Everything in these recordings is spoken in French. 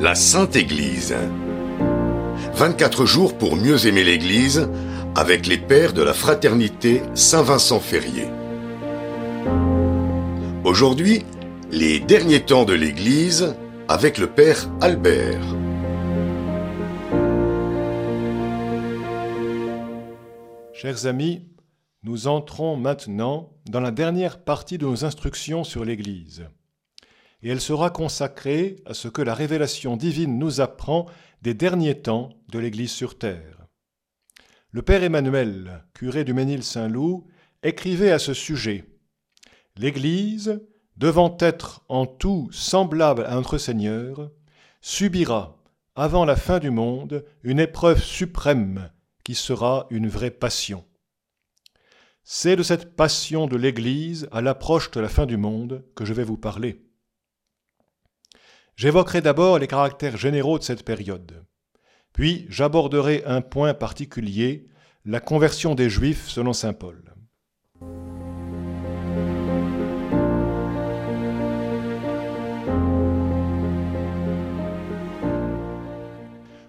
La Sainte Église. 24 jours pour mieux aimer l'Église avec les pères de la fraternité Saint-Vincent Ferrier. Aujourd'hui, les derniers temps de l'Église avec le Père Albert. Chers amis, nous entrons maintenant dans la dernière partie de nos instructions sur l'Église. Et elle sera consacrée à ce que la révélation divine nous apprend des derniers temps de l'Église sur terre. Le Père Emmanuel, curé du Ménil-Saint-Loup, écrivait à ce sujet L'Église, devant être en tout semblable à notre Seigneur, subira, avant la fin du monde, une épreuve suprême qui sera une vraie passion. C'est de cette passion de l'Église à l'approche de la fin du monde que je vais vous parler. J'évoquerai d'abord les caractères généraux de cette période. Puis j'aborderai un point particulier, la conversion des Juifs selon Saint Paul.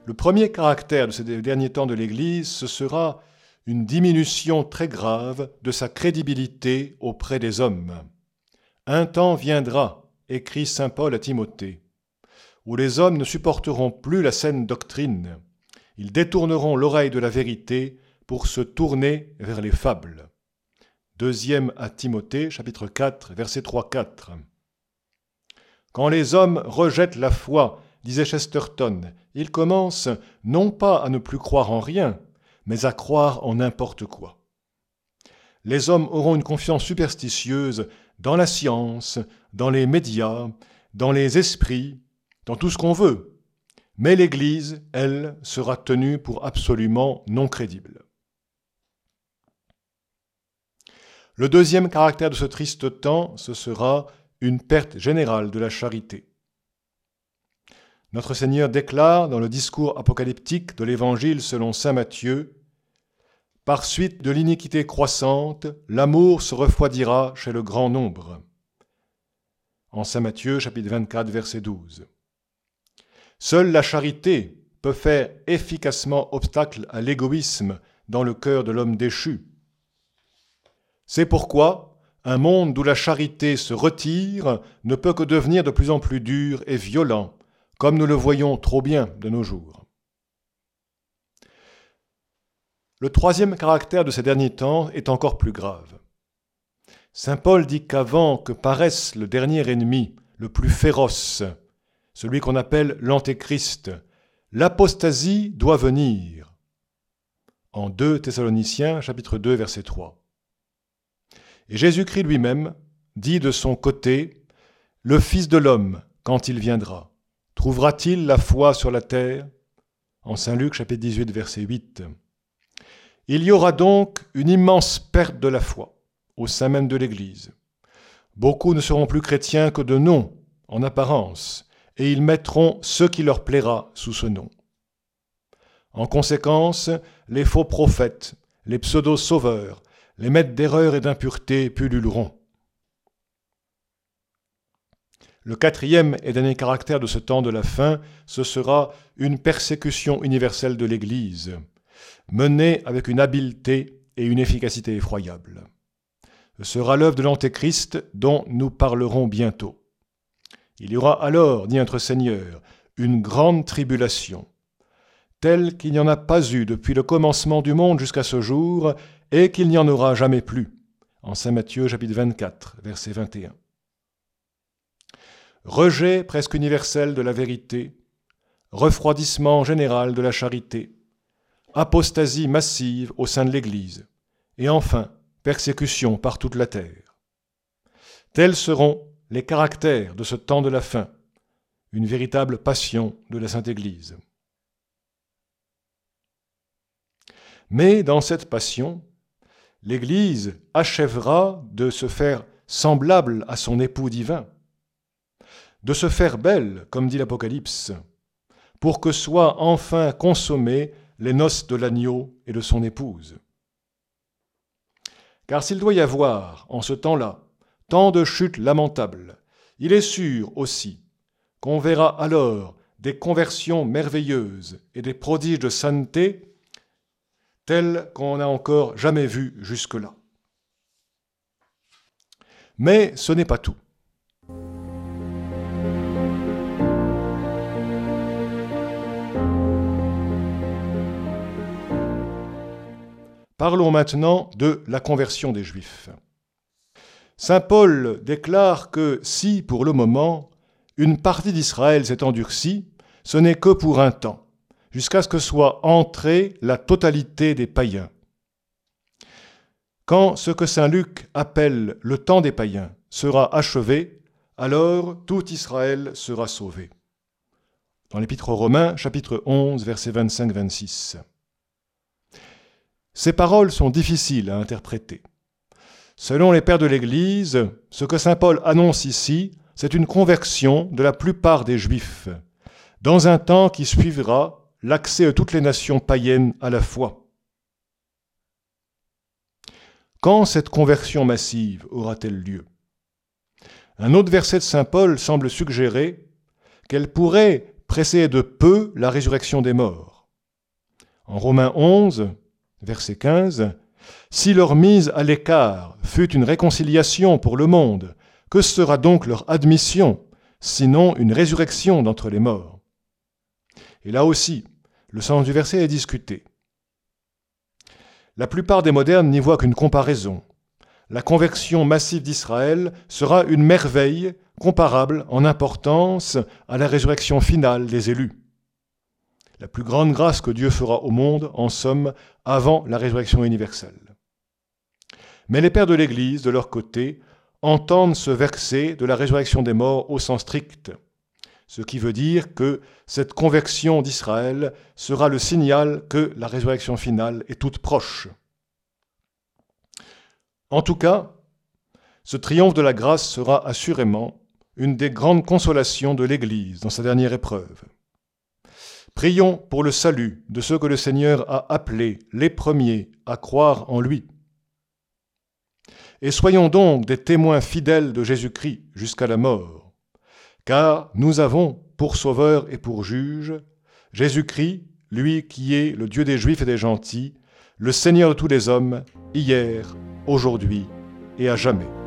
Le premier caractère de ces derniers temps de l'Église, ce sera une diminution très grave de sa crédibilité auprès des hommes. Un temps viendra, écrit Saint Paul à Timothée, où les hommes ne supporteront plus la saine doctrine. Ils détourneront l'oreille de la vérité pour se tourner vers les fables. Deuxième à Timothée, chapitre 4, verset 3-4. Quand les hommes rejettent la foi, disait Chesterton, ils commencent non pas à ne plus croire en rien, mais à croire en n'importe quoi. Les hommes auront une confiance superstitieuse dans la science, dans les médias, dans les esprits, dans tout ce qu'on veut. Mais l'Église, elle, sera tenue pour absolument non crédible. Le deuxième caractère de ce triste temps, ce sera une perte générale de la charité. Notre Seigneur déclare dans le discours apocalyptique de l'Évangile selon Saint Matthieu, Par suite de l'iniquité croissante, l'amour se refroidira chez le grand nombre. En Saint Matthieu chapitre 24 verset 12. Seule la charité peut faire efficacement obstacle à l'égoïsme dans le cœur de l'homme déchu. C'est pourquoi un monde où la charité se retire ne peut que devenir de plus en plus dur et violent, comme nous le voyons trop bien de nos jours. Le troisième caractère de ces derniers temps est encore plus grave. Saint Paul dit qu'avant que paraisse le dernier ennemi, le plus féroce, celui qu'on appelle l'antéchrist. L'apostasie doit venir. En 2 Thessaloniciens chapitre 2 verset 3. Et Jésus-Christ lui-même dit de son côté, Le Fils de l'homme, quand il viendra, trouvera-t-il la foi sur la terre? En Saint Luc chapitre 18 verset 8. Il y aura donc une immense perte de la foi au sein même de l'Église. Beaucoup ne seront plus chrétiens que de nom, en apparence, et ils mettront ce qui leur plaira sous ce nom. En conséquence, les faux prophètes, les pseudo-sauveurs, les maîtres d'erreur et d'impureté pulluleront. Le quatrième et dernier caractère de ce temps de la fin, ce sera une persécution universelle de l'Église, menée avec une habileté et une efficacité effroyables. Ce sera l'œuvre de l'Antéchrist dont nous parlerons bientôt. Il y aura alors, dit notre Seigneur, une grande tribulation, telle qu'il n'y en a pas eu depuis le commencement du monde jusqu'à ce jour, et qu'il n'y en aura jamais plus. En Saint Matthieu chapitre 24, verset 21. Rejet presque universel de la vérité, refroidissement général de la charité, apostasie massive au sein de l'Église, et enfin persécution par toute la terre. Tels seront les caractères de ce temps de la fin, une véritable passion de la Sainte Église. Mais dans cette passion, l'Église achèvera de se faire semblable à son époux divin, de se faire belle, comme dit l'Apocalypse, pour que soient enfin consommées les noces de l'agneau et de son épouse. Car s'il doit y avoir, en ce temps-là, tant de chutes lamentables, il est sûr aussi qu'on verra alors des conversions merveilleuses et des prodiges de sainteté tels qu'on n'a encore jamais vus jusque-là. Mais ce n'est pas tout. Parlons maintenant de la conversion des Juifs. Saint Paul déclare que si, pour le moment, une partie d'Israël s'est endurcie, ce n'est que pour un temps, jusqu'à ce que soit entrée la totalité des païens. Quand ce que Saint Luc appelle le temps des païens sera achevé, alors tout Israël sera sauvé. Dans l'Épître aux Romains, chapitre 11, versets 25-26. Ces paroles sont difficiles à interpréter. Selon les pères de l'Église, ce que Saint Paul annonce ici, c'est une conversion de la plupart des Juifs, dans un temps qui suivra l'accès de toutes les nations païennes à la foi. Quand cette conversion massive aura-t-elle lieu? Un autre verset de Saint Paul semble suggérer qu'elle pourrait précéder de peu la résurrection des morts. En Romains 11, verset 15, Si leur mise à l'écart fut une réconciliation pour le monde, que sera donc leur admission, sinon une résurrection d'entre les morts? Et là aussi, le sens du verset est discuté. La plupart des modernes n'y voient qu'une comparaison. La conversion massive d'Israël sera une merveille comparable en importance à la résurrection finale des élus la plus grande grâce que Dieu fera au monde, en somme, avant la résurrection universelle. Mais les pères de l'Église, de leur côté, entendent ce verset de la résurrection des morts au sens strict, ce qui veut dire que cette conversion d'Israël sera le signal que la résurrection finale est toute proche. En tout cas, ce triomphe de la grâce sera assurément une des grandes consolations de l'Église dans sa dernière épreuve. Prions pour le salut de ceux que le Seigneur a appelés les premiers à croire en lui. Et soyons donc des témoins fidèles de Jésus-Christ jusqu'à la mort, car nous avons pour sauveur et pour juge Jésus-Christ, lui qui est le Dieu des Juifs et des gentils, le Seigneur de tous les hommes, hier, aujourd'hui et à jamais.